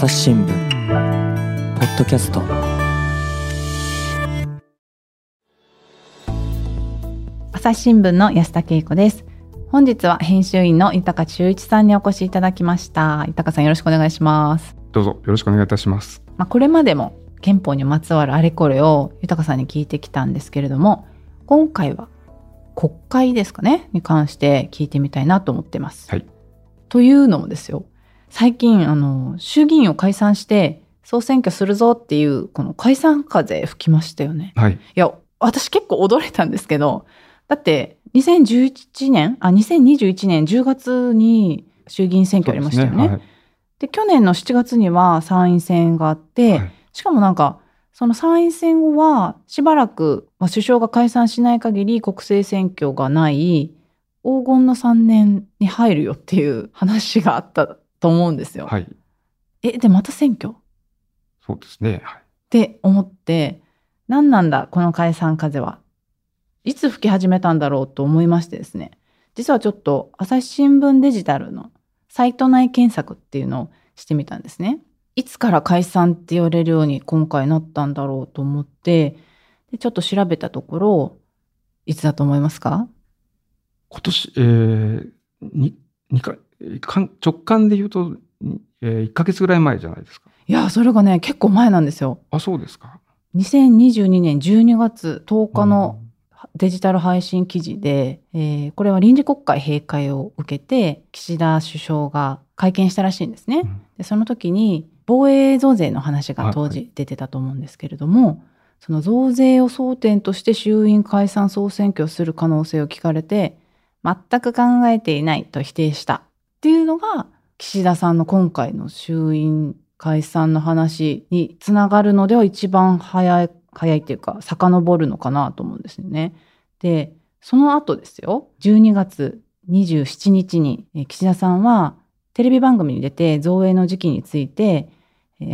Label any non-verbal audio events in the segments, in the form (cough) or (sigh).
朝日新聞ポッドキャスト。朝日新聞の安田恵子です。本日は編集員の豊修一さんにお越しいただきました。豊さんよろしくお願いします。どうぞよろしくお願いいたします。まあこれまでも憲法にまつわるあれこれを豊さんに聞いてきたんですけれども今回は国会ですかねに関して聞いてみたいなと思ってます、はい。というのもですよ最近あの衆議院を解散して総選挙するぞっていうこの解散風吹きましたよね。はい。いや、私結構驚いたんですけど、だって2011年、あ、2021年10月に衆議院選挙ありましたよね。ではい。去年の7月には参院選があって、はい。しかもなんか、その参院選後はしばらく、まあ、首相が解散しない限り国政選挙がない黄金の3年に入るよっていう話があったと思うんですよ。はい。え、で、また選挙？そうですね。はい。って思って何なんだこの解散風は。いつ吹き始めたんだろうと思いましてですね。実はちょっと朝日新聞デジタルのサイト内検索っていうのをしてみたんですね。いつから解散って言われるように今回なったんだろうと思ってでちょっと調べたところいつだと思いますか？今年えー、に二かかん直感で言うと、にえー、1ヶ月ぐらい前じゃないですか。いやそれがね結構前なんですよ。あそうですか。2022年12月10日のデジタル配信記事で、えーこれは臨時国会閉会を受けて岸田首相が会見したらしいんですね。うん。でその時に防衛増税の話が当は時出てたと思うんですけれども、その増税を争点として衆院解散総選挙をする可能性を聞かれて全く考えていないと否定したっていうのが岸田さんの今回の衆院解散の話につながるのでは一番早い早いっていうか遡るのかなと思うんですよね。でその後ですよ12月27日に岸田さんはテレビ番組に出て増税の時期について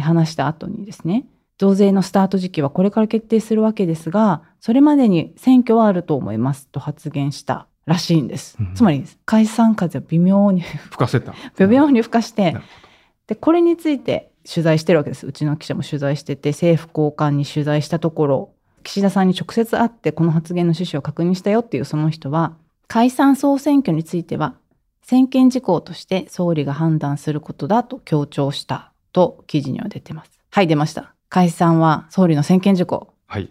話した後にですね増税のスタート時期はこれから決定するわけですがそれまでに選挙はあると思いますと発言したらしいんです。うん。つまり解散風を微妙に (laughs) 吹かせた。微妙に吹かしてでこれについて取材してるわけです。うちの記者も取材してて政府高官に取材したところ岸田さんに直接会ってこの発言の趣旨を確認したよっていうその人は解散総選挙については専権事項として総理が判断することだと強調したと記事には出てます。はい出ました。解散は総理の専権事項。はい。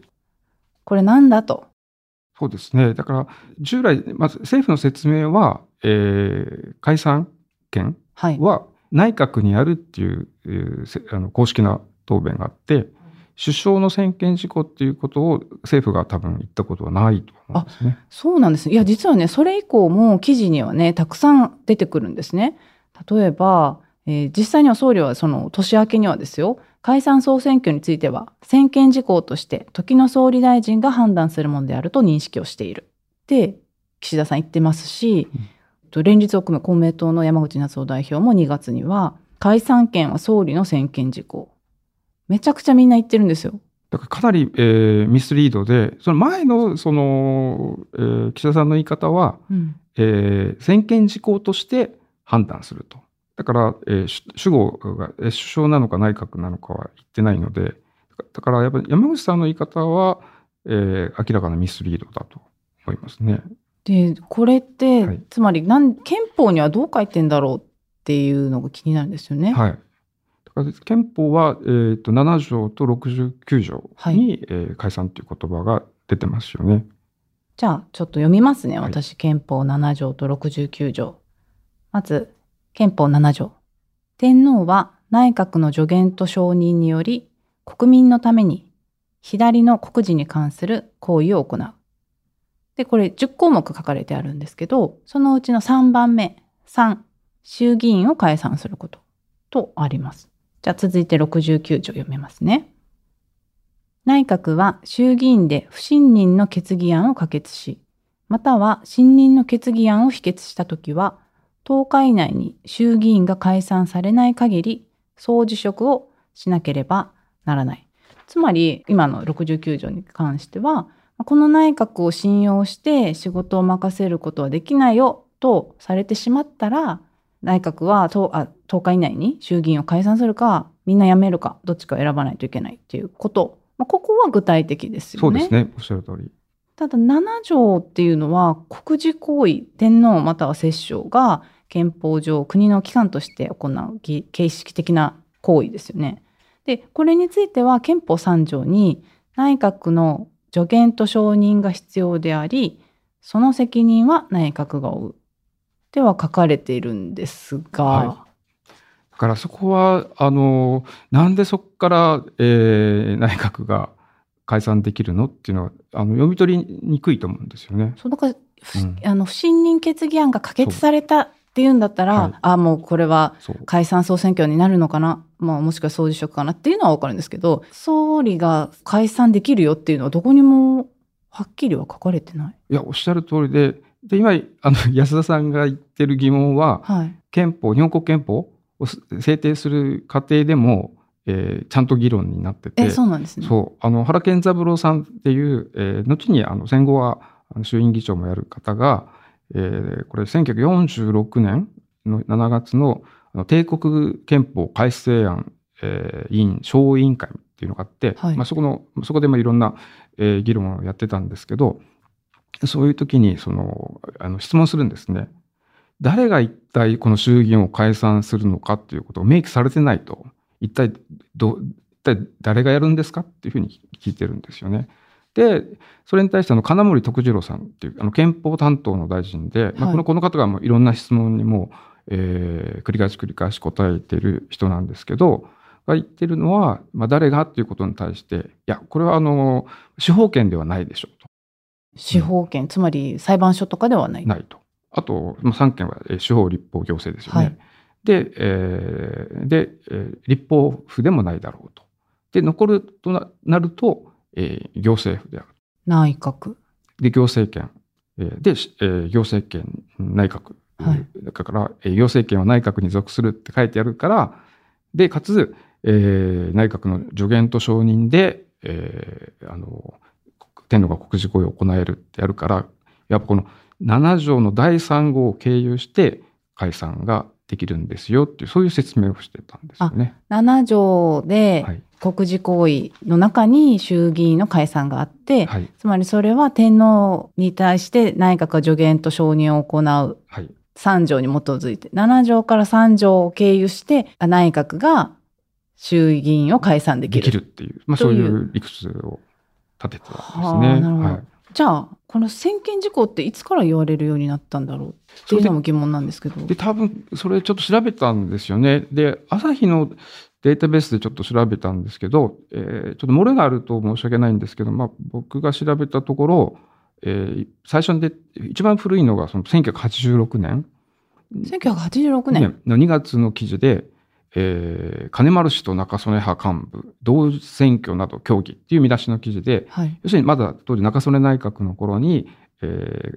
これなんだとそうですねだから従来まず政府の説明は、えー解散権は内閣にあるっていうえーせあの公式な答弁があって首相の専権事項っていうことを政府が多分言ったことはないと思うんですね。そうなんです。いや、実はね、それ以降も記事にはね、たくさん出てくるんですね。例えば、えー実際には総理はその年明けにはですよ、解散総選挙については、専権事項として時の総理大臣が判断するものであると認識をしている。って、岸田さん言ってますし、うんと連立を組む公明党の山口那津男代表も2月には、解散権は総理の専権事項。めちゃくちゃみんな言ってるんですよ。だからかなり、えーミスリードでその前のその、えー岸田さんの言い方は、うん。えー専権事項として判断すると。だから、えー主主語がえー首相なのか内閣なのかは言ってないので、だからやっぱり山口さんの言い方は、えー明らかなミスリードだと思いますね。でこれって、はいつまりなん憲法にはどう書いてんだろうっていうのが気になるんですよね。はい。だから憲法は、えー、と7条と69条に、えー解散という言葉が出てますよね。じゃあちょっと読みますねはい私、憲法7条と69条。まず憲法7条。天皇は内閣の助言と承認により国民のために左の国事に関する行為を行う。でこれ10項目書かれてあるんですけどそのうちの3番目3衆議院を解散することとあります。じゃあ続いて69条読めますね。内閣は衆議院で不信任の決議案を可決し、または信任の決議案を否決したときは、10日以内に衆議院が解散されない限り、総辞職をしなければならない。つまり、今の69条に関しては、この内閣を信用して仕事を任せることはできないよとされてしまったら、内閣はとあ10日以内に衆議院を解散するかみんな辞めるかどっちか選ばないといけないっていうこと、まあ、ここは具体的ですよね。そうですね。おっしゃる通り。ただ7条っていうのは国事行為天皇または摂政が憲法上国の機関として行うぎ形式的な行為ですよね。でこれについては憲法3条に内閣の助言と承認が必要でありその責任は内閣が負う。では書かれているんですが、はだからそこは、あの、なんでそこから、えー内閣が解散できるのっていうのは、あの読み取りにくいと思うんですよね。そうだかうんあの不信任決議案が可決されたっていうんだったら、はいあもうこれは。解散総選挙になるのかな、まあ、もしくは総辞職かなっていうのは分かるんですけど総理が解散できるよっていうのはどこにもはっきりは書かれてない？いや、おっしゃる通りで、で、今、あの、(laughs) 安田さんが言ってる疑問は、はい、憲法、日本国憲法を制定する過程でも、えーちゃんと議論になってて、えそうなんですね。そう、あの、原健三郎さんっていう、えー後に、あの、戦後は、衆院議長もやる方が、えーこれ、1946年の7月の、帝国憲法改正案、えー委員、小委員会っていうのがあって、はいまあ、そこの、そこで、まあ、いろんな、えー議論をやってたんですけど、そういう時に、その、あの、質問するんですね。誰が一体この衆議院を解散するのかっていうことを明記されてないと、一体ど、一体誰がやるんですかっていうふうに聞いてるんですよね。で、それに対してあの金森徳次郎さんっていうあの憲法担当の大臣で、まあ、はいこのこの方がもういろんな質問にも、えー繰り返し繰り返し答えてる人なんですけど、が言ってるのは、まあ、誰がっていうことに対して、いや、これはあの司法権ではないでしょうと。司法権、つまり裁判所とかではない。ないと。あと、まあ、3件はえー司法、立法、行政ですよね。はいで、えーで、えー立法府でもないだろうと。で、残るとななると、えー行政府である。内閣。で、行政権。えーで、しえー行政権、内閣。はいだから、えー行政権は内閣に属するって書いてあるから、で、かつ、えー内閣の助言と承認で、えーあの、天皇が国事行為を行えるってやるから、やっぱこの7条の第3号を経由して解散ができるんですよっていう、そういう説明をしてたんですよね。7条ではい。国事行為の中に衆議院の解散があって、はい。つまりそれは天皇に対して内閣が助言と承認を行うはい。3条に基づいて7条から3条を経由してあ内閣が衆議院を解散できる。できるっていう、まあそういうう理屈を立ててたんですはあね。なるほどはい。じゃあこの専権事項っていつから言われるようになったんだろう？っていうのも疑問なんですけど。で、多分、それちょっと調べたんですよね。で、朝日のデータベースでちょっと調べたんですけど、えーちょっと漏れがあると申し訳ないんですけど、まあ、僕が調べたところ、えー最初にで、一番古いのがその1986年1986年。の2月の記事で、えー金丸氏と中曽根派幹部、同選挙など協議っていう見出しの記事で、はい。要するにまだ当時中曽根内閣の頃に、え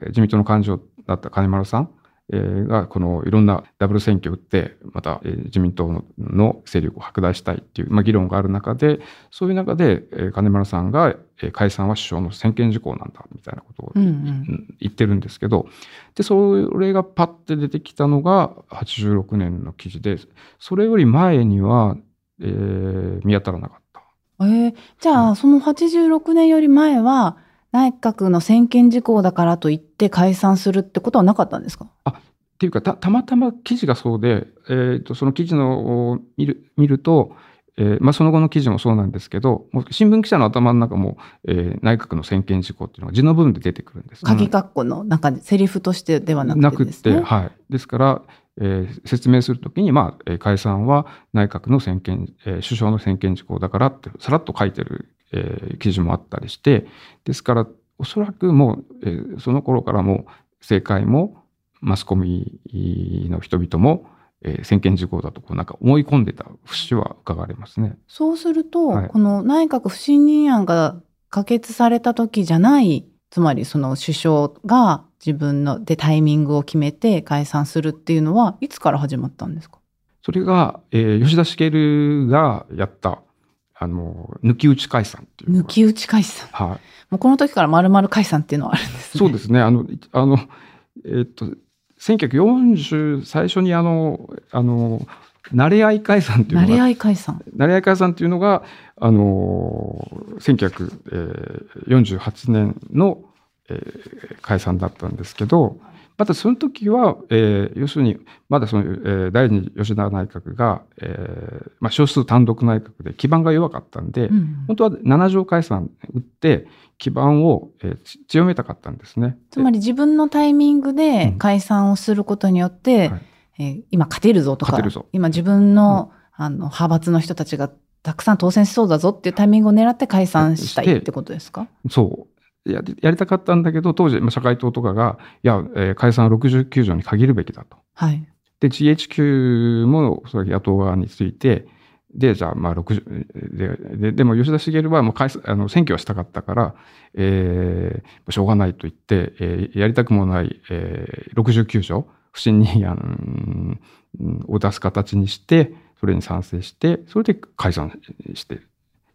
ー自民党の幹事長だった金丸さん、えーがこのいろんなダブル選挙を打ってまた、えー自民党のの勢力を拡大したいっていう、まあ、議論がある中でそういう中で、えー金丸さんが、えー解散は首相の専権事項なんだみたいなことを言ってるんですけどでそれがパッて出てきたのが86年の記事でそれより前には、えー見当たらなかった。えーじゃあ、その86年より前は内閣の専権事項だからといって解散するってことはなかったんですか？っていうかたたまたま記事がそうで、えー、とその記事のを見る見ると、えーまあ、その後の記事もそうなんですけどもう新聞記者の頭の中も、えー内閣の専権事項っていうのが字の部分で出てくるんです、鍵括弧の中で、セリフとしてではなくてですね。はい、ですから、えー説明するときに、まあえー解散は内閣の専権、えー首相の専権事項だからってさらっと書いてる、えー記事もあったりしてですからおそらくもう、えーその頃からもう政界もマスコミの人々も、えー専権事項だとこうなんか思い込んでた節は伺われますね。そうすると、はいこの内閣不信任案が可決された時じゃない、つまりその首相が自分のでタイミングを決めて解散するっていうのはいつから始まったんですか？それが、えー吉田茂がやったあの抜き打ち解散っていう抜き打ち解散。はい、もうこの時から丸々解散っていうのはあるんですね。そうですね。あの、いあの、えっと、1940最初にあのあの慣れ合い解散っていうのが慣れ合い解散。慣れ合い解散っていうのがあの1948年の、えー解散だったんですけどまたその時は、えー要するにまだその、えー第二次吉田内閣が、えーまあ、少数単独内閣で基盤が弱かったんで、うん。本当は七条解散打って基盤を、えーち強めたかったんですね。つまり自分のタイミングでうん。解散をすることによって、はい。えー今勝てるぞとか今自分の,、あの派閥の人たちがたくさん当選しそうだぞっていうタイミングを狙って解散したいってことですか？そうやりやりたかったんだけど当時まあ社会党とかがいや、えー解散は69条に限るべきだと。はい。で GHQ もそれ野党側についてでじゃあまあ60でででも吉田茂はもう解散あの選挙はしたかったから、えーしょうがないと言って、えーやりたくもない、えー69条不信任案うんを出す形にしてそれに賛成してそれで解散して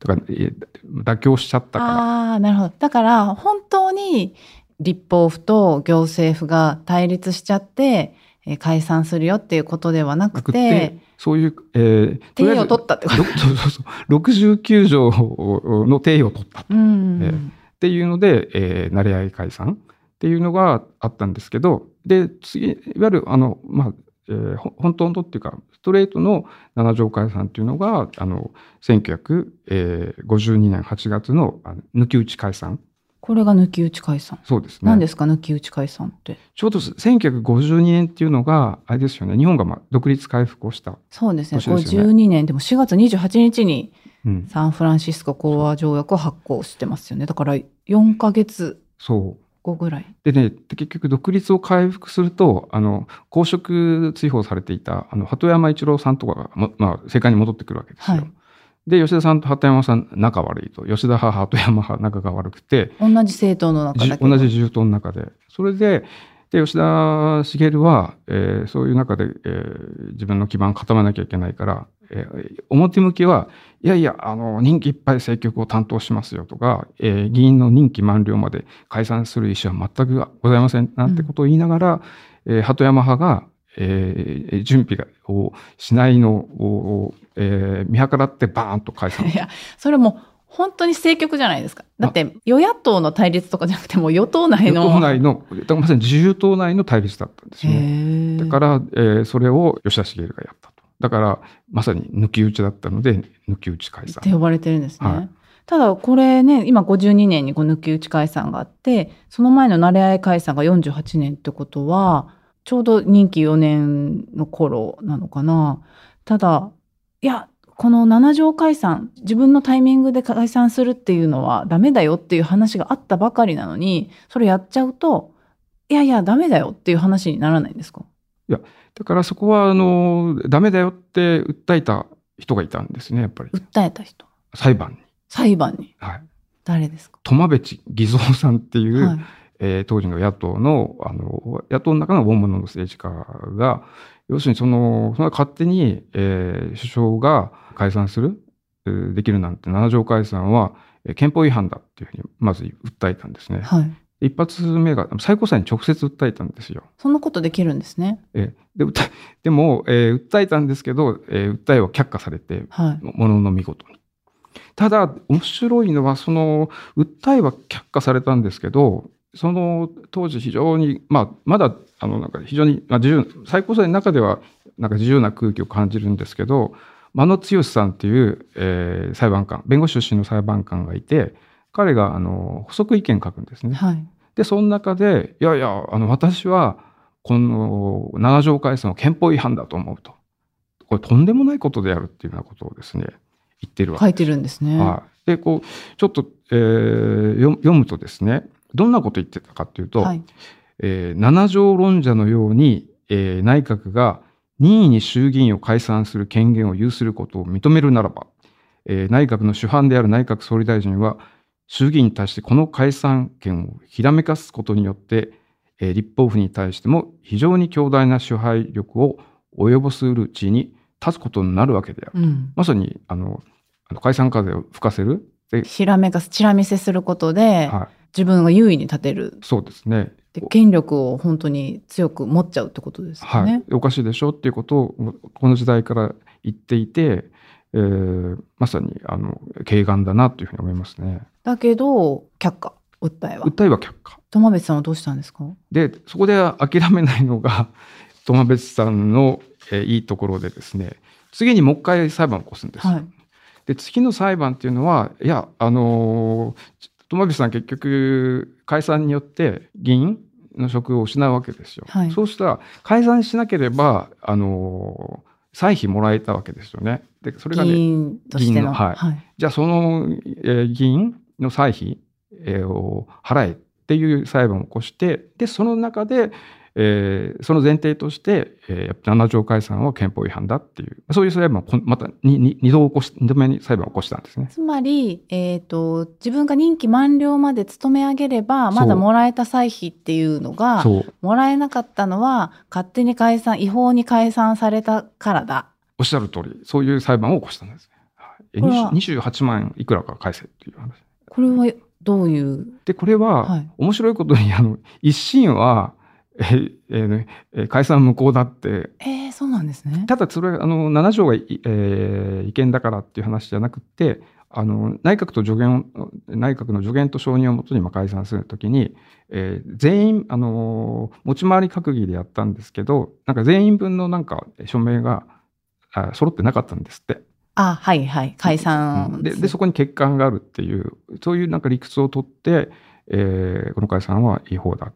だか妥協しちゃったから。ああ、なるほど。だから、本当に立法府と行政府が対立しちゃって、えー解散するよっていうことではなくてて、そういう、えーとりあえず手を取ったってことろ (laughs) そうそうそう69条の定義を取ったっうん。えていうので、えー、慣れ合い解散っていうのがあったんですけどで次いわゆるあの、まあえーほ本当のっていうかストレートの七条解散っていうのがあの1952年8月の抜き打ち解散これが抜き打ち解散。そうですね何ですか、抜き打ち解散って？ちょうど1952年っていうのがあれですよね日本がまあ独立回復をした、そうですね。年ですよね52年、でも4月28日にうん、サンフランシスコ講和条約を発行してますよね。だから4ヶ月そう後ぐらい。でね、で結局独立を回復すると、あの、公職追放されていた、あの、鳩山一郎さんとかがも、まあ、政界に戻ってくるわけですよ。はいで、吉田さんと鳩山さん仲悪いと。吉田派、鳩山派仲が悪くて、同じ政党の中じだ。同じ自由党の中で。それで、で、吉田茂は、えーそういう中で、えー自分の基盤を固めなきゃいけないから、えー表向きは、いやいや、あの、任期いっぱい政局を担当しますよとか、えー議員の任期満了まで解散する意思は全くございません、なんてことを言いながら、えー鳩山派が、えー準備がをしないのを、えー見計らってバーンと解散いや、それもう本当に政局じゃないですか。だって与野党の対立とかじゃなくてもう与党内の。与党内の、まさに自由党内の対立だったんですよね。だから、えーそれを吉田茂がやったと。だから、まさに抜き打ちだったので、抜き打ち解散って。呼ばれてるんですね。はいただこれね今52年にこう抜き打ち解散があってその前の慣れ合い解散が48年ってことはちょうど任期4年の頃なのかな。ただいやこの七条解散自分のタイミングで解散するっていうのはダメだよっていう話があったばかりなのにそれやっちゃうといやいやダメだよっていう話にならないんですか？だからそこは、あの、ダメだよって訴えた人がいたんですね、やっぱり。訴えた人？裁判に。裁判に？はい。誰ですか、苫部地偽造さんっていう、はいえー当時の野党の、あの、野党の中の大物の政治家が、要するにその、その勝手に、えー首相が解散する、えーできるなんて、七条解散は、えー憲法違反だっていうふうに、まず訴えたんですね。はい、一発目が最高裁に直接訴えたんですよ。そんなことできるんですね。えーででも、えー訴えたんですけど、えー訴えは却下されて、はいものの見事に。ただ、面白いのは、その、訴えは却下されたんですけど、その当時非常に、まあ、まだ、あの、なんか非常に、まあ、自由、最高裁の中では、なんか自由な空気を感じるんですけど、間野剛さんっていう、えー裁判官、弁護士出身の裁判官がいて、彼が、あの、補足意見書くんですね。はいで、その中で、いやいや、あの、私は、この七条解散は憲法違反だと思うと。これとんでもないことであるっていうようなことをですね、言ってるわけ書いてるんですね。はい。で、こう、ちょっと、えー読読むとですね、どんなこと言ってたかっていうと、はいえー七条論者のように、えー内閣が任意に衆議院を解散する権限を有することを認めるならば、えー内閣の主犯である内閣総理大臣は、衆議院に対してこの解散権をひらめかすことによって、えー立法府に対しても非常に強大な支配力を及ぼすうる地位に立つことになるわけである。うん、まさに、あの、解散風を吹かせる。で、ひらめかす、チラ見せすることで、はい。自分が優位に立てる。そうですね。で権力を本当に強く持っちゃうってことですよはいね。、おかしいでしょっていうことをこの時代から言っていて、えーまさにあの軽眼だなというふうに思いますね。だけど却下訴えは。訴えは却下。友別さんはどうしたんですか？でそこで諦めないのが (laughs) 友別さんの、えーいいところでですね次にもう一回裁判を起こすんです。はい。で次の裁判っていうのはいやあのー友別さん結局解散によって議員の職を失うわけですよ。はいそうしたら解散しなければあのー歳費もらえたわけですよね。でそれが議ね員としてのはいはい。じゃあその、えー議員の歳費、えーを払えっていう裁判を起こしてでその中で、えーその前提として、えー、7条解散は憲法違反だっていうそういう裁判をまた 2, 2度起こし2度目に裁判を起こしたんですね。つまり、えっ、と、自分が任期満了まで勤め上げれば、まだもらえた歳費っていうのが、もらえなかったのは、勝手に解散、違法に解散されたからだ。おっしゃる通りそういう裁判を起こしたんですね。はい、これは20 28万いくらか返せっていう話。これはどういう、でこれは、はい面白いことにあの一審は、えーえー解散無効だってえー、そうなんですね。ただそれはあの7条がい、えー違憲だからっていう話じゃなくてあの内閣と助言内閣の助言と承認をもとにまあ解散するときに、えー全員あの持ち回り閣議でやったんですけどなんか全員分のなんか署名があ揃ってなかったんですって。あ、はいはい。解散。ででそこに欠陥があるっていうそういうなんか理屈を取って、えーこの解散は違法だ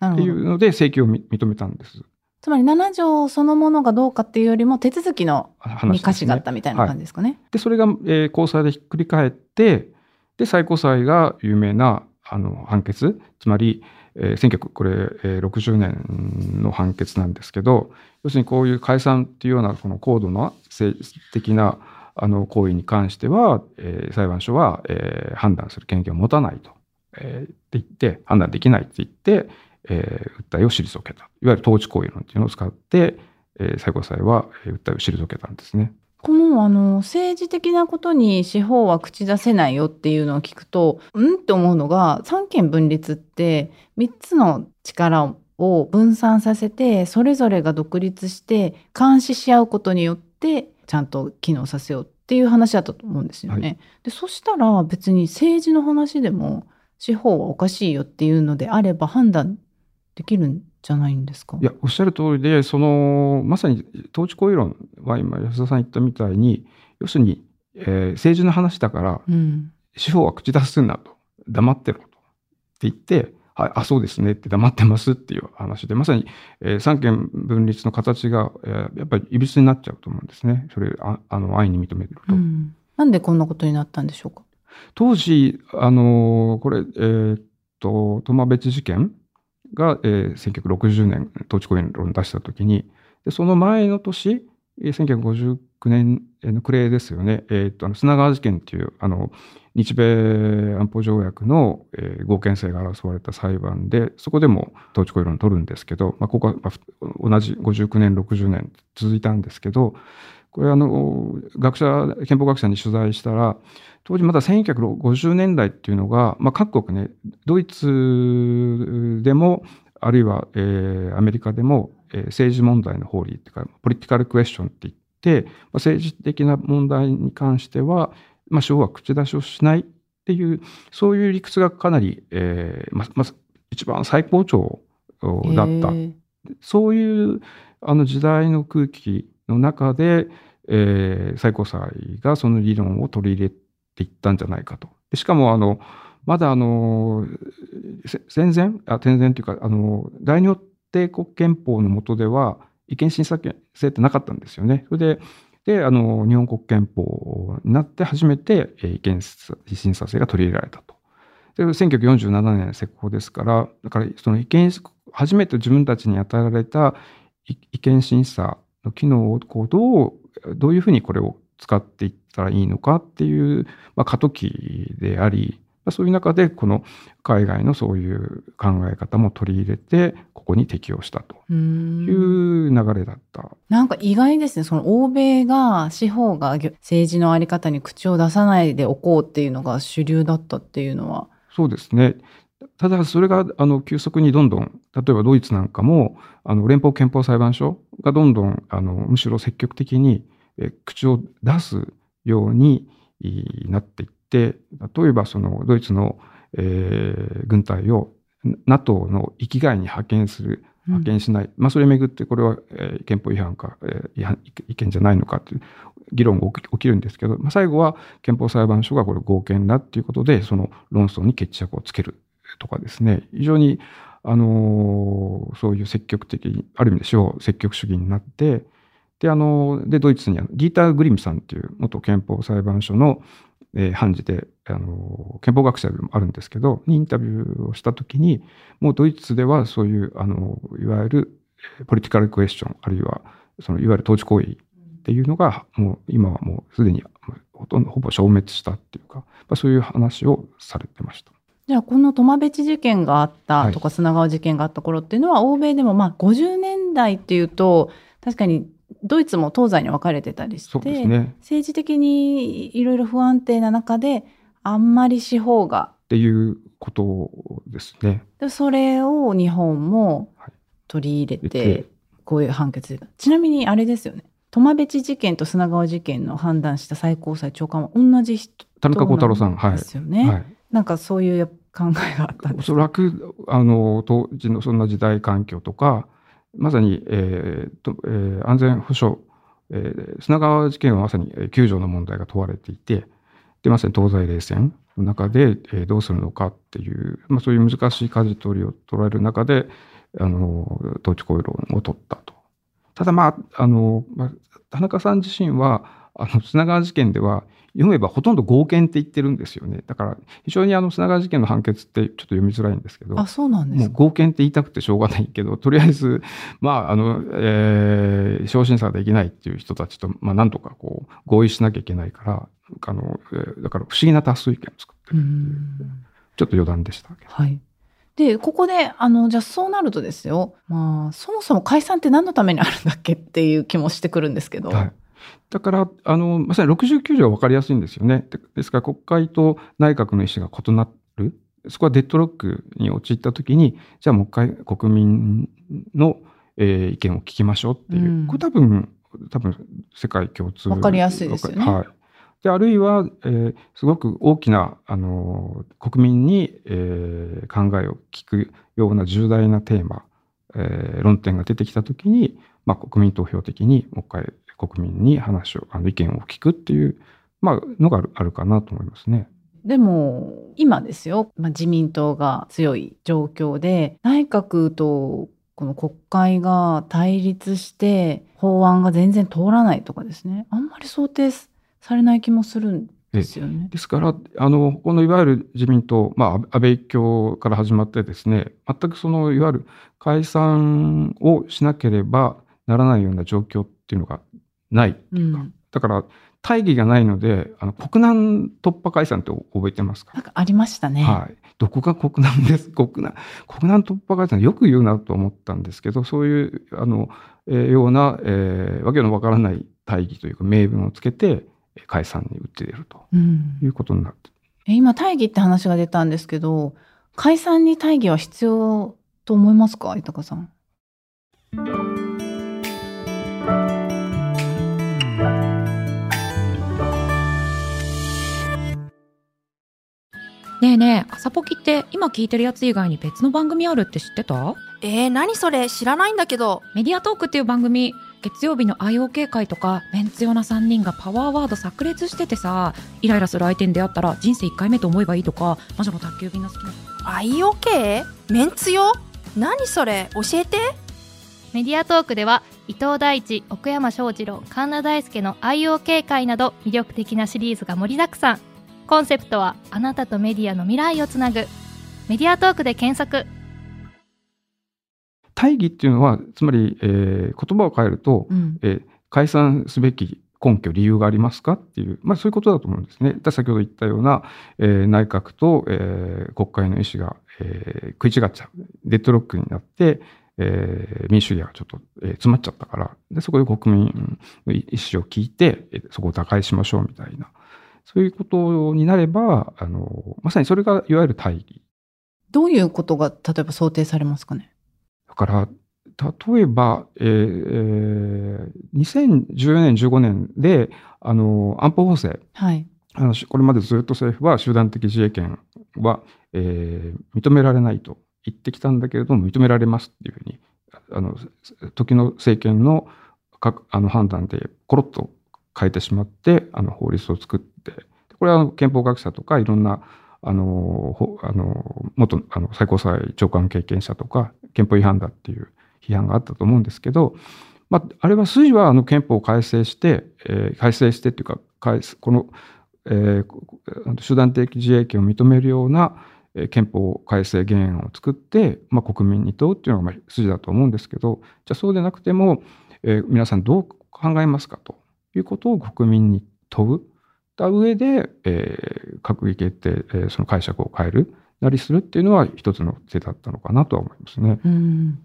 ってい。うので請求をみ認めたんです。つまり7条そのものがどうかっていうよりも、手続きの話ですねに歌詞があったみたいな感じですかね。でそれが、えー高裁でひっくり返ってで最高裁が有名なあの判決つまり、えー1960これ、えー60年の判決なんですけど要するにこういう解散っていうようなこの高度な政治的なあの行為に関しては、えー裁判所は、えー判断する権限を持たないと、えーって言って判断できないって言って、えー訴えを退けたいわゆる統治行為論っていうのを使って、えー最高裁はえー訴えを退けたんですね。このあの政治的なことに司法は口出せないよっていうのを聞くとうんって思うのが三権分立って3つの力を分散させてそれぞれが独立して監視し合うことによってちゃんと機能させようっていう話だったと思うんですよね。はでそしたら別に政治の話でも司法はおかしいよっていうのであれば判断できるんじゃないんですか？いや、おっしゃる通りで、その、まさに統治行為論は今、安田さん言ったみたいに、要するに、えー政治の話だから、うん、司法は口出すなと、黙ってろと。って言って、はい、あ、そうですねって黙ってますっていう話で、まさに、えー三権分立の形が、えーやっぱりいびつになっちゃうと思うんですね。それ、ああの、安易に認めると。うんなんでこんなことになったんでしょうか？当時、あのーこれ、えーっと、苫別事件が、えー1960年、統治行為論を出したときに、でその前の年、えー1959年の暮れですよね、えーと、あの砂川事件っていう、あの、日米安保条約の、えー合憲性が争われた裁判で、そこでも統治行為論を取るんですけど、まあ、ここは、まあ同じ59年、60年続いたんですけど、これあの学者憲法学者に取材したら当時まだ1950年代っていうのが、まあ、各国ねドイツでもあるいは、えーアメリカでも、えー政治問題の法理っていうかポリティカルクエスチョンって言って、まあ、政治的な問題に関しては、まあ、司法は口出しをしないっていうそういう理屈がかなり、えーまあまあ、一番最高潮だった。そういうあの時代の空気の中で、えー最高裁がその理論を取り入れていったんじゃないかと。しかもあのまだあの戦前あ戦前というかあの大日本帝国憲法の下では違憲審査権制ってなかったんですよね。それでであの日本国憲法になって初めてえー違憲審査制が取り入れられたと。で1947年施行ですからだからその違憲初めて自分たちに与えられた違違憲審査機能をこうどうどういうふうにこれを使っていったらいいのかっていう、まあ、過渡期でありまあそういう中でこの海外のそういう考え方も取り入れてここに適用したという流れだった。なんか意外ですね。その欧米が司法が政治のあり方に口を出さないでおこうっていうのが主流だったっていうのは。そうですね。ただそれがあの急速にどんどん例えばドイツなんかもあの連邦憲法裁判所がどんどんあのむしろ積極的にえ口を出すようになっていって例えばそのドイツの、えー、軍隊を NATO の域外に派遣する派遣しない、うん、まあ、それをめぐってこれは、えー、憲法違反か、えー、違反違憲じゃないのかという議論が起きるんですけど、まあ、最後は憲法裁判所がこれ合憲だっていうことでその論争に決着をつけるとかですね非常にあの、そういう積極的ある意味で司法積極主義になってであのでドイツにギーター・グリムさんという元憲法裁判所の、えー、判事であの憲法学者でもあるんですけどにインタビューをした時にもうドイツではそういうあのいわゆるポリティカルクエスチョンあるいはそのいわゆる統治行為っていうのがもう今はもうすでにほとんどほぼ消滅したっていうかまそういう話をされてました。じゃあこのトマベチ事件があったとか砂川事件があった頃っていうのは、欧米でもまあ50年代っていうと確かにドイツも東西に分かれてたりして、ね、政治的にいろいろ不安定な中であんまり司法が。っていうことですね。でそれを日本も取り入れて、こういう判決でちなみにあれですよねトマベチ事件と砂川事件の判断した最高裁長官は同じ人田中幸太郎さんですよね。なんかそういう考えがあったんですおそらくあの当時のそんな時代環境とかまさに、えーとえー、安全保障、えー、砂川事件はまさに救助の問題が問われていてでまさに東西冷戦の中で、えー、どうするのかっていう、まあ、そういう難しい舵取りを取られる中であの統治行為論を取ったと。ただまああの、まあ、田中さん自身はあの砂川事件では読めばほとんど合憲って言ってるんですよね。だから非常にあの砂川事件の判決ってちょっと読みづらいんですけど、あそうなんですもう合憲って言いたくてしょうがないけど、とりあえず、まあ、あの、えー、昇進差ができないっていう人たちと、まあ、なんとかこう、合意しなきゃいけないから、あの、えー、だから不思議な多数意見を作ってる。ちょっと余談でしたはい。で、ここで、あの、じゃあそうなるとですよ、まあ、そもそも解散って何のためにあるんだっけっていう気もしてくるんですけど。はいだから、あの、まさに69条は分かりやすいんですよね。ですから、国会と内閣の意思が異なる。そこはデッドロックに陥ったときに、じゃあもう一回国民の、えー、意見を聞きましょうっていう。うん、これ多分、多分世界共通。分かりやすいですよね。はい。であるいは、えー、すごく大きな、あの国民に、えー、考えを聞くような重大なテーマ、えー、論点が出てきたときに、まあ、国民投票的にもう一回国民に話を、あの意見を聞くっていう、まあ、のがあるかなと思いますね。でも今ですよ、まあ、自民党が強い状況で内閣とこの国会が対立して法案が全然通らないとかですねあんまり想定されない気もするんですよね。ですからあのこのいわゆる自民党、まあ、安倍一強から始まってですね全くそのいわゆる解散をしなければならないような状況っていうのがないっていうか、うん、だから大義がないのであの国難突破解散って覚えてますか？なんかありましたね。はい。どこが国難です？国難国難突破解散よく言うなと思ったんですけどそういうあの、えー、ような、えー、わけのわからない大義というか名分をつけて解散に打って出るということになって、うん、今大義って話が出たんですけど解散に大義は必要と思いますか豊さん？ねえねえ朝ポキって今聞いてるやつ以外に別の番組あるって知ってた？えー、何それ？知らないんだけど。メディアトークっていう番組月曜日の IOK 会とかメンツ用な3人がパワーワード炸裂しててさイライラする相手に出会ったら人生1回目と思えばいいとか魔女の宅急便が好きな IOK? メンツ用何それ？教えて。メディアトークでは伊藤大地奥山翔二郎神田大輔の IOK 会など魅力的なシリーズが盛りだくさんコンセプトはあなたとメディアの未来をつなぐ。メディアトークで検索。大義っていうのはつまり、えー、言葉を変えると、うん、えー、解散すべき根拠理由がありますかっていう、まあ、そういうことだと思うんですね。先ほど言ったような、えー、内閣と、えー、国会の意思が、えー、食い違っちゃう。デッドロックになって、えー、民主主義がちょっと、えー、詰まっちゃったから。でそこで国民の意思を聞いて、えー、そこを打開しましょうみたいなそういうことになれば、あの、まさにそれがいわゆる大義。どういうことが例えば想定されますかね？だから、例えば、えーえー2014年、15年で、あの、安保法制、はい。あのしこれまでずっと政府は集団的自衛権は、えー認められないと言ってきたんだけれども、認められますっていうふうに、あの、時の政権の各あの判断でコロッと変えてしまって、あの法律を作って、これは憲法学者とかいろんな、あの、あの元あの最高裁長官経験者とか、憲法違反だっていう批判があったと思うんですけど、まあ、あれは筋はあの憲法を改正して、えー改正してっていうか、この、えー集団的自衛権を認めるような、憲法改正原案を作って、まあ、国民に問うっていうのが筋だと思うんですけど、じゃあそうでなくても、えー皆さんどう考えますかと。いうことを国民に問う。た上で、えー閣議決定、えーその解釈を変えるなりするっていうのは一つの手だったのかなとは思いますね。うん。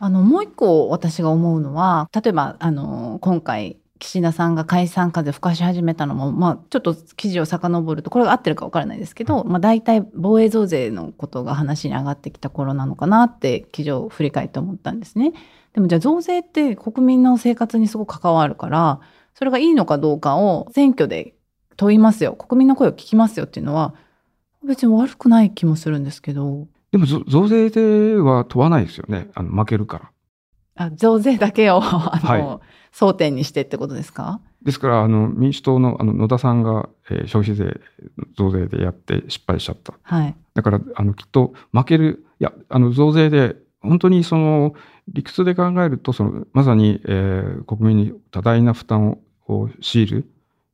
あの、もう一個私が思うのは、例えば、あの、今回、岸田さんが解散風吹かし始めたのも、まあ、ちょっと記事を遡ると、これが合ってるかわからないですけど、まあ、大体防衛増税のことが話に上がってきた頃なのかなって、記事を振り返って思ったんですね。でもじゃあ増税って国民の生活にすごく関わるから、それがいいのかどうかを選挙で問いますよ。国民の声を聞きますよっていうのは、別に悪くない気もするんですけど、でもぞ増税では問わないですよね。あの負けるから。あ増税だけをあの、は争点にしてってことですか？ですから、あの民主党のあの野田さんが、えー消費税増税でやって失敗しちゃった。はい。だから、あのきっと負ける、いや、あの増税で、本当にその理屈で考えると、そのまさに、えー国民に多大な負担を強いる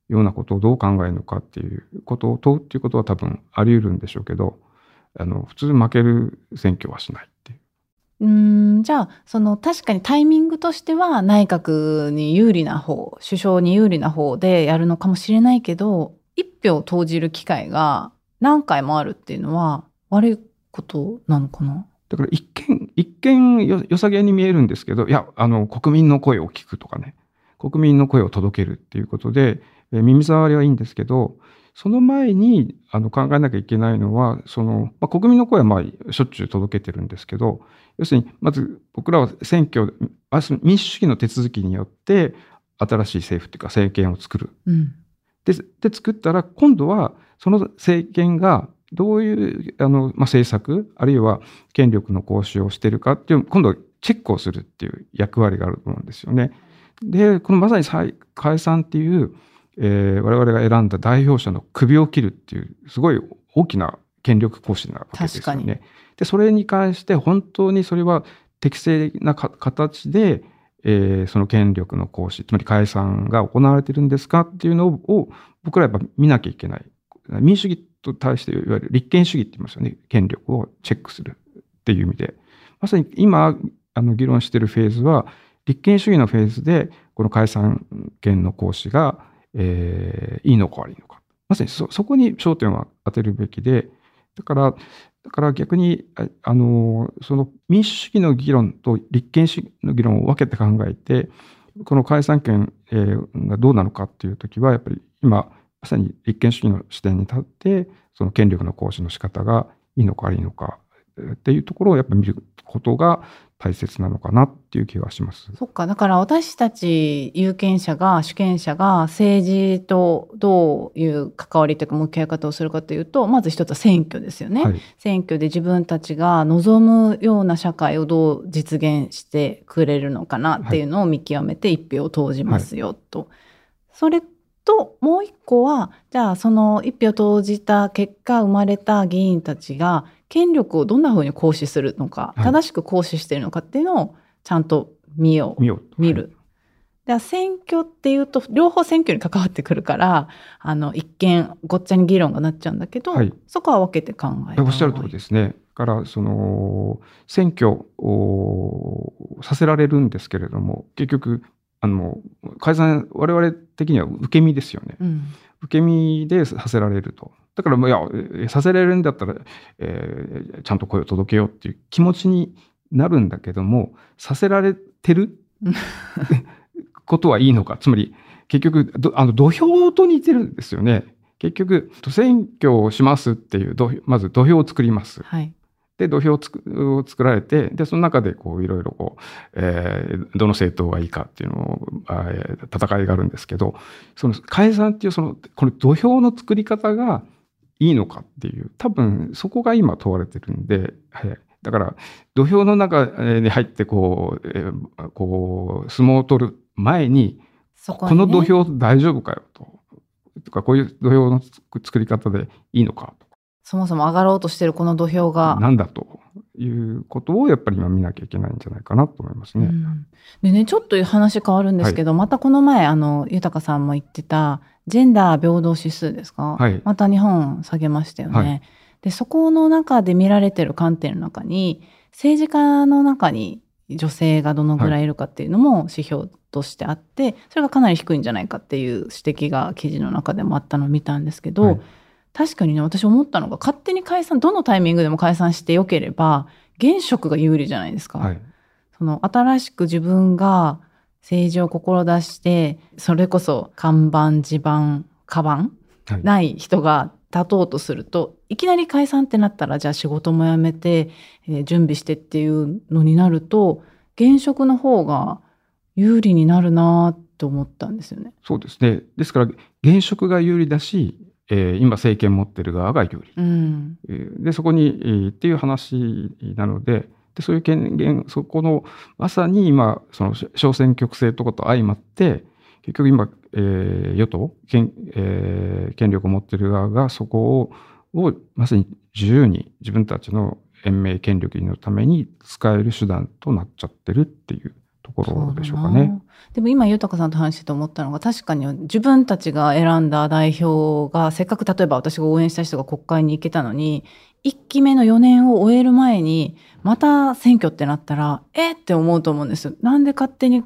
ようなことをどう考えるのかっていうことを問うっていうことは多分あり得るんでしょうけど、あの普通負ける選挙はしないっていう。うんじゃあその確かにタイミングとしては内閣に有利な方首相に有利な方でやるのかもしれないけど一票投じる機会が何回もあるっていうのは悪いことなのかな？だから一見、一見よ良さげに見えるんですけど、いや、あの、国民の声を聞くとかね、国民の声を届けるっていうことで、えー耳障りはいいんですけど、その前にあの考えなきゃいけないのは、その、まあ、国民の声はまあしょっちゅう届けてるんですけど、要するに、まず僕らは選挙、あ民主主義の手続きによって、新しい政府っていうか政権を作る。うんで、で作ったら、今度はその政権がどういうあの、まあ、政策、あるいは権力の行使をしているかっていう、今度チェックをするっていう役割があると思うんですよね。で、このまさに再解散っていう、えー我々が選んだ代表者の首を切るっていう、すごい大きな権力行使なわけですよね。で、それに関して本当にそれは適正なか形で、えーその権力の行使、つまり解散が行われているんですかっていうのを僕らやっぱ見なきゃいけない。民主主義と対していわゆる立憲主義って言いますよね。権力をチェックするっていう意味で。まさに今、あの議論しているフェーズは、立憲主義のフェーズで、この解散権の行使が、えーいいのか悪いのか。まさにそそこに焦点を当てるべきで、だから、だから逆に、ああの、その民主主義の議論と立憲主義の議論を分けて考えて、この解散権、えーがどうなのかっていうときは、やっぱり今、まさに立憲主義の視点に立って、その権力の行使の仕方がいいのか悪いのかえーっていうところをやっぱり見ることが大切なのかなっていう気がします。そっかだから私たち有権者が主権者が政治とどういう関わりというか向き合い方をするかというとまず一つは選挙ですよね。はい。選挙で自分たちが望むような社会をどう実現してくれるのかなっていうのを見極めて一票を投じますよと。それともう一個はじゃあその一票投じた結果生まれた議員たちが権力をどんなふうに行使するのか、はい正しく行使しているのかっていうのをちゃんと見よう見ようと。見る。では選挙っていうと両方選挙に関わってくるからあの一見ごっちゃに議論がなっちゃうんだけど、はいそこは分けて考えたおっしゃる通りですね。だから、その、選挙をさせられるんですけれども、結局、あの、解散、我々的には受け身ですよね。うん受け身でさせられると。だから、まあいや、えさせられるんだったら、えーちゃんと声を届けようっていう気持ちになるんだけども、させられてるう (laughs) んことはいいのか。つまり、結局、どあの土俵と似てるんですよね。結局、選挙をしますっていうまず土俵を作ります。はいで土俵を作られてでその中でこういろいろこう、えーどの政党がいいかっていうのを、あえー戦いがあるんですけどその解散っていうそのこの土俵の作り方がいいのかっていう多分そこが今問われてるんで、はい。だから土俵の中に入ってこう,、えーこう相撲を取る前にそこにね。この土俵大丈夫かよと。とかこういう土俵の作り方でいいのかとそもそも上がろうとしてるこの土俵が。なんだということをやっぱり今見なきゃいけないんじゃないかなと思いますね。うんでね、ちょっと話変わるんですけど、またこの前、あの、豊さんも言ってた、ジェンダー平等指数ですか、はいまた日本下げましたよね。はいで、そこの中で見られてる観点の中に、政治家の中に女性がどのぐらいいるかっていうのも指標としてあって、それがかなり低いんじゃないかっていう指摘が記事の中でもあったのを見たんですけど、はい確かにね、私思ったのが、勝手に解散、どのタイミングでも解散してよければ、現職が有利じゃないですか。はい。その新しく自分が政治を志して、それこそ看板、地盤、カバンはいない人が立とうとすると、いきなり解散ってなったら、じゃあ仕事も辞めて、えー準備してっていうのになると、現職の方が有利になるなと思ったんですよね。そうですね。ですから、現職が有利だし、えー今政権持ってる側が有利。うん。えーで、そこに、えーっていう話なので、でそういう権限、そこの、まさに今、その小選挙区制とかと相まって、結局今、えー与党権、えー権力を持ってる側がそこを、をまさに自由に自分たちの延命権力のために使える手段となっちゃってるっていうところでしょうかね。でも今豊さんと話してて思ったのが確かに自分たちが選んだ代表がせっかく例えば私が応援した人が国会に行けたのに1期目の4年を終える前にまた選挙ってなったらえって思うと思うんですよ。なんで勝手に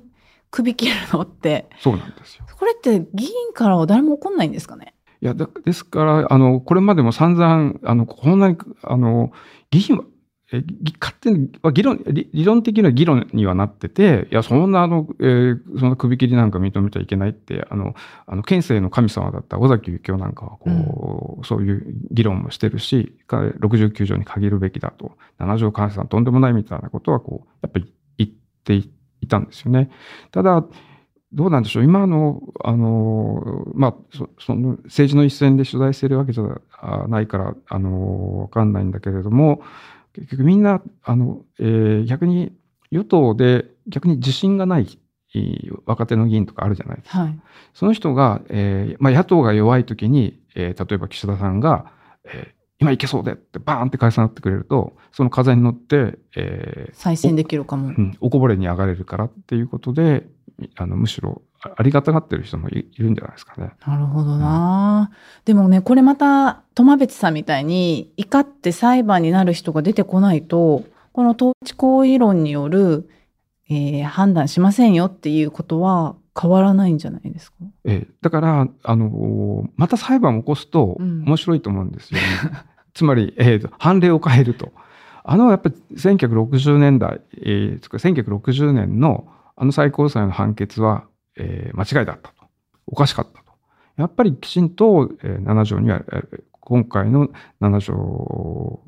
首切るのって。そうなんですよ。これって議員からは誰も怒んないんですかね？いや、だですから、あの、これまでも散々、あの、こんなに、あの、議員は、えぎ勝手に、まあ議論、理理論的な議論にはなってて、いや、そんな、あの、えーそんな首切りなんか認めちゃいけないって、あの、あの、県政の神様だった尾崎幸夫なんかは、こう、そういう議論もしてるし、か69条に限るべきだと、7条解散とんでもないみたいなことは、こう、やっぱり言っていたんですよね。ただ、どうなんでしょう、今の、あの、まあ、そその政治の一線で取材しているわけじゃあないから、あの、わかんないんだけれども、結局みんな、あの、えー逆に与党で逆に自信がないえー若手の議員とかあるじゃないですか。はい。その人が、えーまあ、野党が弱い時に、えー例えば岸田さんが、えー今いけそうでってバーンって解散なってくれると、その風に乗って、えー再選できるかも。うん、おこぼれに上がれるからっていうことで、あのむしろあありがたがってる人もいいるんじゃないですかね。なるほどな、でもね、これまた、苫別さんみたいに、怒って裁判になる人が出てこないと、この統治行為論による、えー判断しませんよっていうことは変わらないんじゃないですか？えーだから、あのまた裁判を起こすとうん面白いと思うんですよね。(laughs) つまり、えーと判例を変えると。あのやっぱり1960年代、えーつか1960年のあの最高裁の判決は、えー間違いだったと。おかしかったと。やっぱりきちんと、えー7条には、今回の7条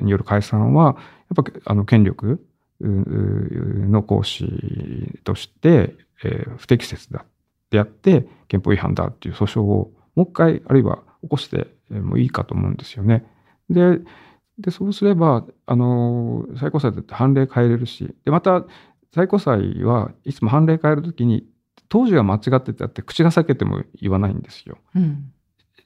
による解散は、やっぱあの権力の行使として、えー不適切だってやって憲法違反だっていう訴訟をもう一回あるいは起こしてもいいかと思うんですよね。ででそうすればあの最高裁だって判例変えれるしでまた最高裁はいつも判例変えるときに当時は間違ってたって口が裂けても言わないんですよ。うん。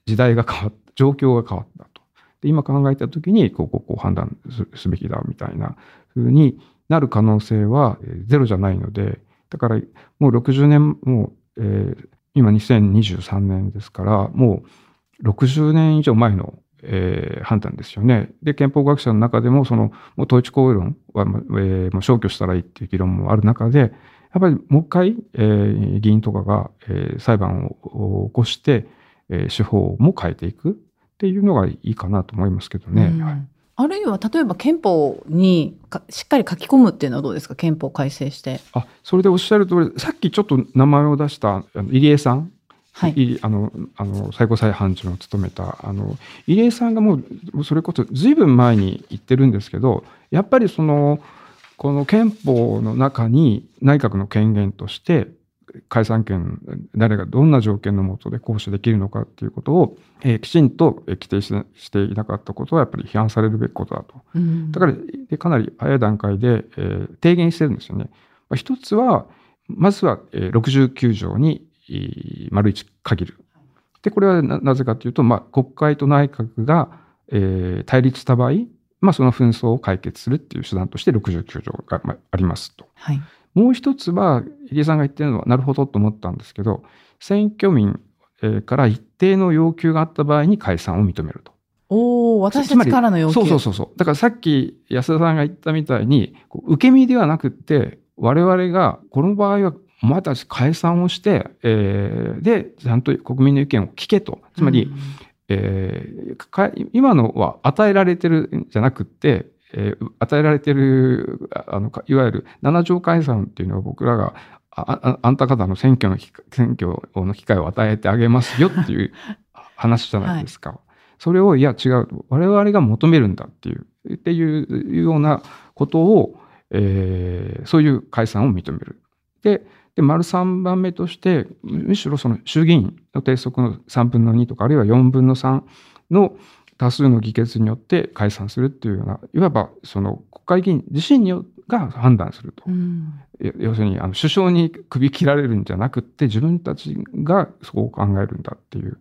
時代が変わった状況が変わったと。で今考えたときにこうこうこう判断すすべきだみたいな風になる可能性はえーゼロじゃないのでだからもう60年もう、えー今2023年ですからもう60年以上前の、えー判断ですよね。で憲法学者の中でもそのもう統一行為論は、えーもう消去したらいいっていう議論もある中でやっぱりもう一回、えー議員とかが、えー裁判を起こして、えー手法も変えていくっていうのがいいかなと思いますけどね。うんはいあるいは、例えば憲法にかしっかり書き込むっていうのはどうですか？憲法改正して。あそれでおっしゃる通りさっきちょっと名前を出した入江さんはい。いあのあの最高裁判事を務めたあの入江さんがもうもうそれこそずいぶん前に言ってるんですけどやっぱりそのこの憲法の中に内閣の権限として解散権誰がどんな条件の下で行使できるのかっていうことを、えーきちんとえー規定ししていなかったことはやっぱり批判されるべきことだと。うんだからでかなり早い段階で、えー提言してるんですよね。まあ一つはまずは、えー69条にえー丸一限る。でこれはななぜかというと、まあ、国会と内閣が、えー対立した場合、まあ、その紛争を解決するっていう手段として69条がまあありますと。はい。もう一つは、入江さんが言ってるのは、なるほどと思ったんですけど、選挙民えーから一定の要求があった場合に解散を認めると。おお、私たちからの要求。そうそうそうそう。だからさっき安田さんが言ったみたいに、受け身ではなくって、我々がこの場合はお前たち解散をして、えーで、ちゃんと国民の意見を聞けと。つまり、うんえーか今のは与えられてるんじゃなくって、えー与えられてるああのかいわゆる七条解散っていうのは僕らがあああんた方の選挙の機会選挙の機会を与えてあげますよっていう (laughs) 話じゃないですか。それをいや違う我々が求めるんだっていうっていうようなことを、えーそういう解散を認める。でで丸3番目としてむしろその衆議院の定則の3分の2とかあるいは4分の3の多数の議決によって解散するっていうようないわばその国会議員自身によが判断すると。うん要要するにあの首相に首切られるんじゃなくって自分たちがそう考えるんだっていう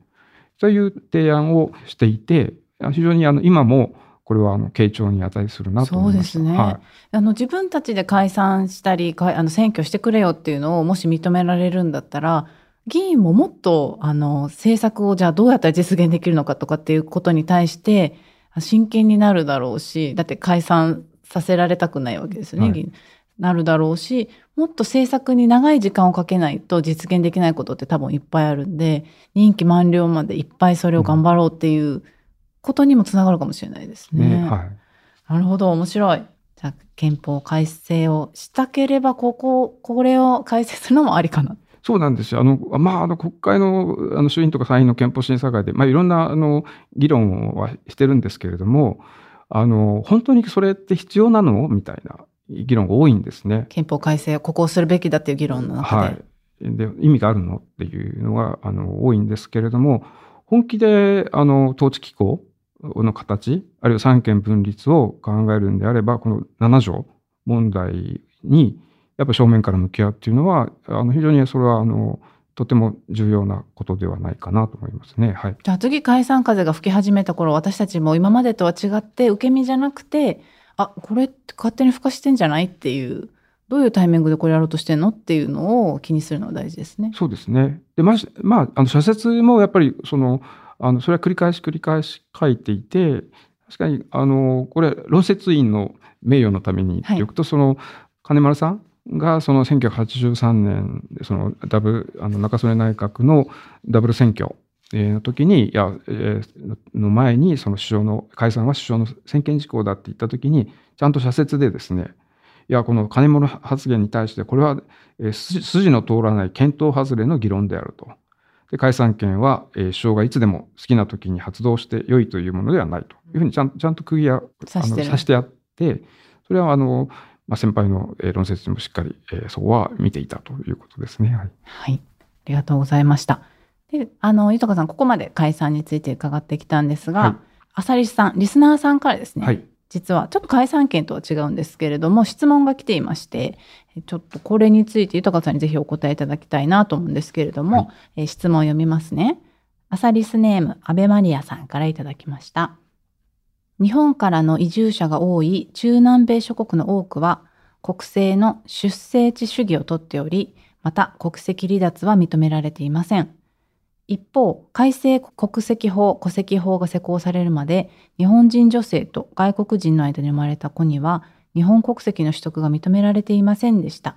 そういう提案をしていてあ非常にあの今もこれはあの傾聴に値するなと思いました。そうですね。はい。あの自分たちで解散したりかあの選挙してくれよっていうのをもし認められるんだったら議員ももっとあの政策をじゃあどうやったら実現できるのかとかっていうことに対して真剣になるだろうしだって解散させられたくないわけですよね、はい。なるだろうしもっと政策に長い時間をかけないと実現できないことって多分いっぱいあるんで任期満了までいっぱいそれを頑張ろうっていうことにもつながるかもしれないですね。ねはいなるほど、面白い。じゃあ、憲法改正をしたければ、ここ、これを改正するのもありかな。そうなんですよ。あの、まあ、あの、国会の、あの、衆院とか参院の憲法審査会で、まあ、いろんな、あの、議論はしてるんですけれども、あの、本当にそれって必要なのみたいな議論が多いんですね。憲法改正をここをするべきだっていう議論の中で。はい。で、意味があるのっていうのが、あの、多いんですけれども、本気で、あの、統治機構の形、あるいは三権分立を考えるんであれば、この7条問題に、やっぱ正面から向き合うっていうのは、あの、非常にそれは、あの、とても重要なことではないかなと思いますね。はい。じゃあ次解散風が吹き始めた頃、私たちも今までとは違って、受け身じゃなくて、あ、これって勝手に吹かしてんじゃないっていう、どういうタイミングでこれやろうとしてんのっていうのを気にするのは大事ですね。そうですね。で、まじ、まあ、あの、社説もやっぱり、その、あの、それは繰り返し繰り返し書いていて、確かに、あの、これ、論説委員の名誉のために言っておくと、その、金丸さんが、その1983年、その、ダブ、あの、中曽根内閣のダブル選挙えーの時に、いや、えーの前に、その首相の、解散は首相の専権事項だって言った時に、ちゃんと社説でですね、いや、この金物発言に対して、これは、筋の通らない検討外れの議論であると。で、解散権は、えー首相がいつでも好きな時に発動して良いというものではないというふうにちゃんちゃんと釘や、あの、指してあって、それは、あの、まあ、先輩のえー論説にもしっかり、えーそこは見ていたということですね。はい。はい。ありがとうございました。で、あの、豊さん、ここまで解散について伺ってきたんですが、はい浅利さん、リスナーさんからですね、はい。実はちょっと解散権とは違うんですけれども、質問が来ていまして、えちょっとこれについて豊さんにぜひお答えいただきたいなと思うんですけれども、はいえー質問を読みますね。アサリスネーム、アベマリアさんからいただきました。日本からの移住者が多い中南米諸国の多くは、国政の出生地主義をとっており、また国籍離脱は認められていません。一方、改正国籍法、戸籍法が施行されるまで、日本人女性と外国人の間に生まれた子には、日本国籍の取得が認められていませんでした。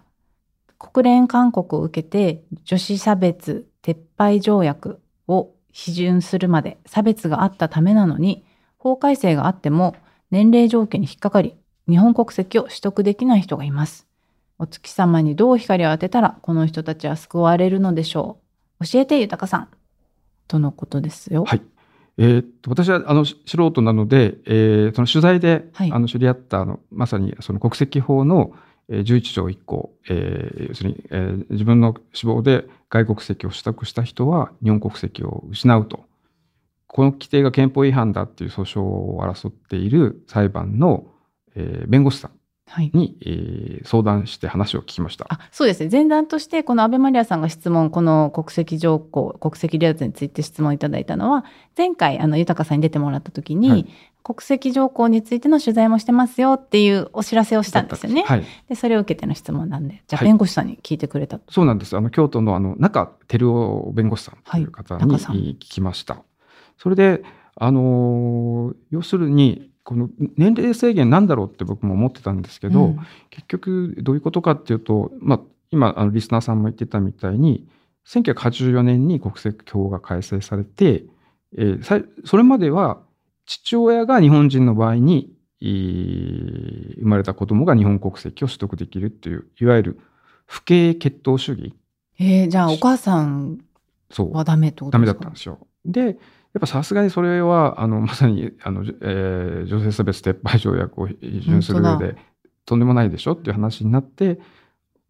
国連勧告を受けて、女子差別撤廃条約を批准するまで差別があったためなのに、法改正があっても年齢条件に引っかかり、日本国籍を取得できない人がいます。お月様にどう光を当てたら、この人たちは救われるのでしょう。教えて豊さんとのことですよ。はい。えーっと私はあのし素人なので、えーその取材で、はいあの知り合ったあのまさにその国籍法のえー11条1項、えー要するに、えー自分の死亡で外国籍を取得した人は日本国籍を失うと。この規定が憲法違反だっていう訴訟を争っている裁判の、えー弁護士さんはい。に、えー相談して話を聞きました。あそうですね前段としてこの安倍マリアさんが質問この国籍条項国籍離脱について質問いただいたのは前回あの豊さんに出てもらった時に、はい国籍条項についての取材もしてますよっていうお知らせをしたんですよね。はい。でそれを受けての質問なんでじゃあはい弁護士さんに聞いてくれたと。そうなんです。あの京都のあの中照夫弁護士さんという方に聞きました。それで、あのー要するにこの年齢制限なんだろうって僕も思ってたんですけど、うん。結局どういうことかっていうと、まあ、今あのリスナーさんも言ってたみたいに1984年に国籍法が改正されて、えーそれまでは父親が日本人の場合にえー生まれた子供が日本国籍を取得できるっていういわゆる父系血統主義。えーじゃあお母さんそう。はダメってことダメですか？だったんですよ。でやっぱさすがにそれはあの (laughs) まさにあの、えー女性差別撤廃条約を批准する上本でとんでもないでしょっていう話になって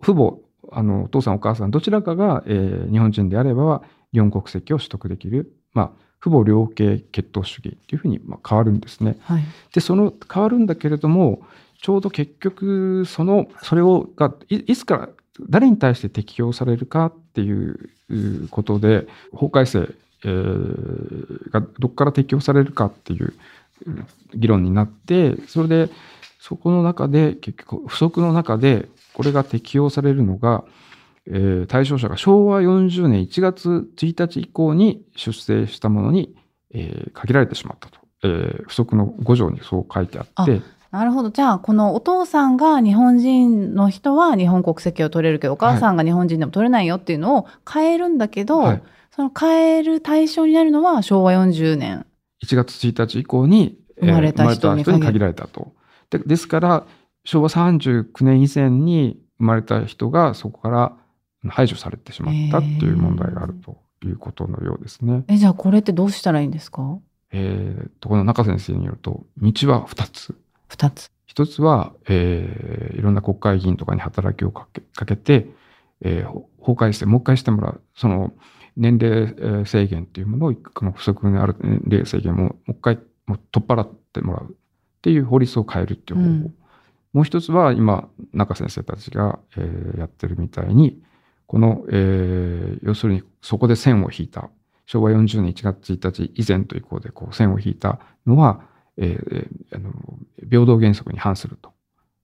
父母あのお父さんお母さんどちらかが、えー日本人であれば日本国籍を取得できる、まあ、父母両系血統主義っていうふうに、まあ、変わるんですね。はい。でその変わるんだけれどもちょうど結局そのそれをがいいつから誰に対して適用されるかっていううことで法改正、えーがどこから適用されるかっていうう議論になってそれでそこの中で結局不足の中でこれが適用されるのが、えー対象者が昭和40年1月1日以降に出生したものに、えー限られてしまったと、えー不足の5条にそう書いてあって。なるほど。じゃあ、このお父さんが日本人の人は日本国籍を取れるけど、お母さんが日本人でも取れないよっていうのを変えるんだけど、はいその変える対象になるのは昭和40年。1月1日以降に、えー生まれた人に限られたと。でですから昭和39年以前に生まれた人がそこから排除されてしまったっていう問題があるということのようですね。え、じゃあこれってどうしたらいいんですか？えーとこの中先生によると道は2つ。二つ。一つは、えーいろんな国会議員とかに働きをかけかけて、えーほ法改正もう一回してもらう。その年齢えー制限っていうものを、この不足にある年齢制限ももう一回もう取っ払ってもらうっていう法律を変えるっていう方法。うんもう一つは今、中先生たちが、えーやってるみたいに、この、えー要するにそこで線を引いた、昭和40年1月1日以前と以降でこう線を引いたのは、えーえーあの平等原則に反すると。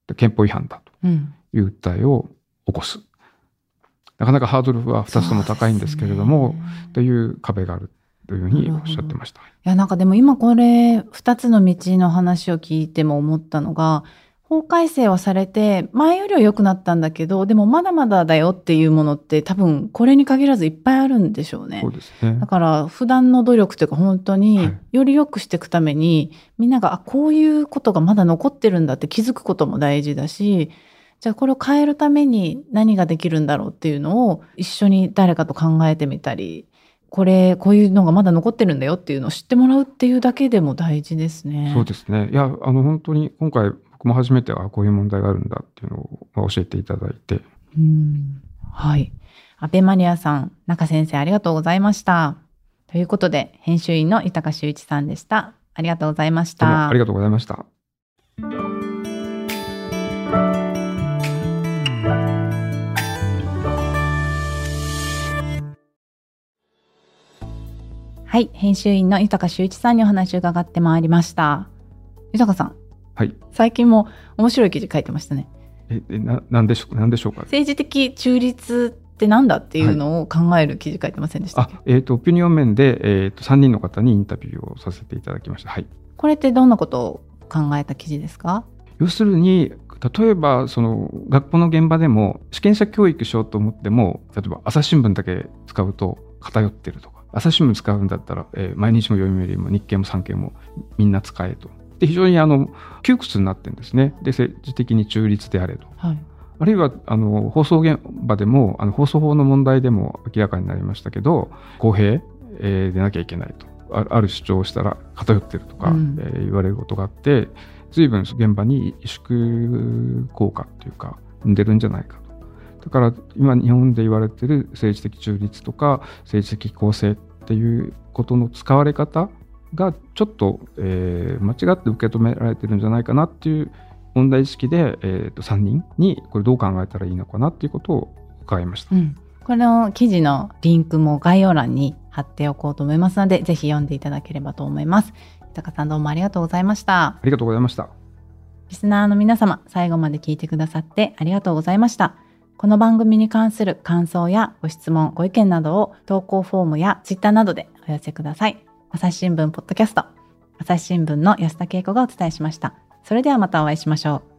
で憲法違反だとうん。いう訴えを起こす。なかなかハードルは2つとも高いんですけれども、という壁があるというふうにおっしゃってました。いや、なんかでも今これ、二つの道の話を聞いても思ったのが、法改正はされて、前よりは良くなったんだけど、でもまだまだだよっていうものって多分これに限らずいっぱいあるんでしょうねそう。ですねだ。から普段の努力というか本当はにいより良くしていくためにみんながあこういうことがまだ残ってるんだって気づくことも大事だしじゃあこれを変えるために何ができるんだろうっていうのを一緒に誰かと考えてみたりこれこういうのがまだ残ってるんだよっていうのを知ってもらうっていうだけでも大事ですね。そうですね。いや、あの、本当に今回僕も初めて、あこういう問題があるんだっていうのを教えていただいて、うんはい。安倍マリアさん、中先生ありがとうございました。ということで、編集員の豊修一さんでした。ありがとうございました。ありがとうございました。はい。編集員の豊修一さんにお話を伺ってまいりました。豊さん、はい。最近も面白い記事書いてましたね。え、えな、なんでしょう、なんでしょうか？政治的中立ってなんだっていうのを考える記事書いてませんでしたっけ、あ、えっ、と、オピニオン面で、えっ、と、3人の方にインタビューをさせていただきました。はい。これってどんなことを考えた記事ですか？要するに、例えば、その、学校の現場でも、試験者教育しようと思っても、例えば朝日新聞だけ使うと偏ってるとか、朝日新聞使うんだったら、えー毎日も読売も日経も産経もみんな使えと。で、非常にあの、窮屈になってるんですね。で、政治的に中立であれと。はい。あるいはあの放送現場でもあの放送法の問題でも明らかになりましたけど公平、えーでなきゃいけないとあある主張をしたら偏ってるとか、うんえー言われることがあって随分現場に萎縮効果っていうか生んでるんじゃないかとだから今日本で言われてる政治的中立とか政治的公正っていうことの使われ方がちょっと、えー間違って受け止められてるんじゃないかなっていう問題意識で、えー、と3人にこれどう考えたらいいのかなっていうことを伺いました。うん、この記事のリンクも概要欄に貼っておこうと思いますので、ぜひ読んでいただければと思います。豊さんどうもありがとうございました。ありがとうございました。リスナーの皆様、最後まで聞いてくださってありがとうございました。この番組に関する感想やご質問、ご意見などを投稿フォームやツイッターなどでお寄せください。朝日新聞ポッドキャスト、朝日新聞の安田恵子がお伝えしました。それではまたお会いしましょう。